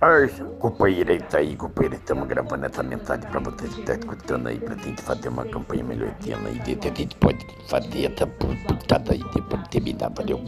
Ai, companheirita é tá aí, companheira, estamos gravando essa mensagem pra vocês que estão escutando aí, pra gente fazer uma campanha melhor esse ano aí, a gente pode fazer essa putada aí depois de terminar, valeu?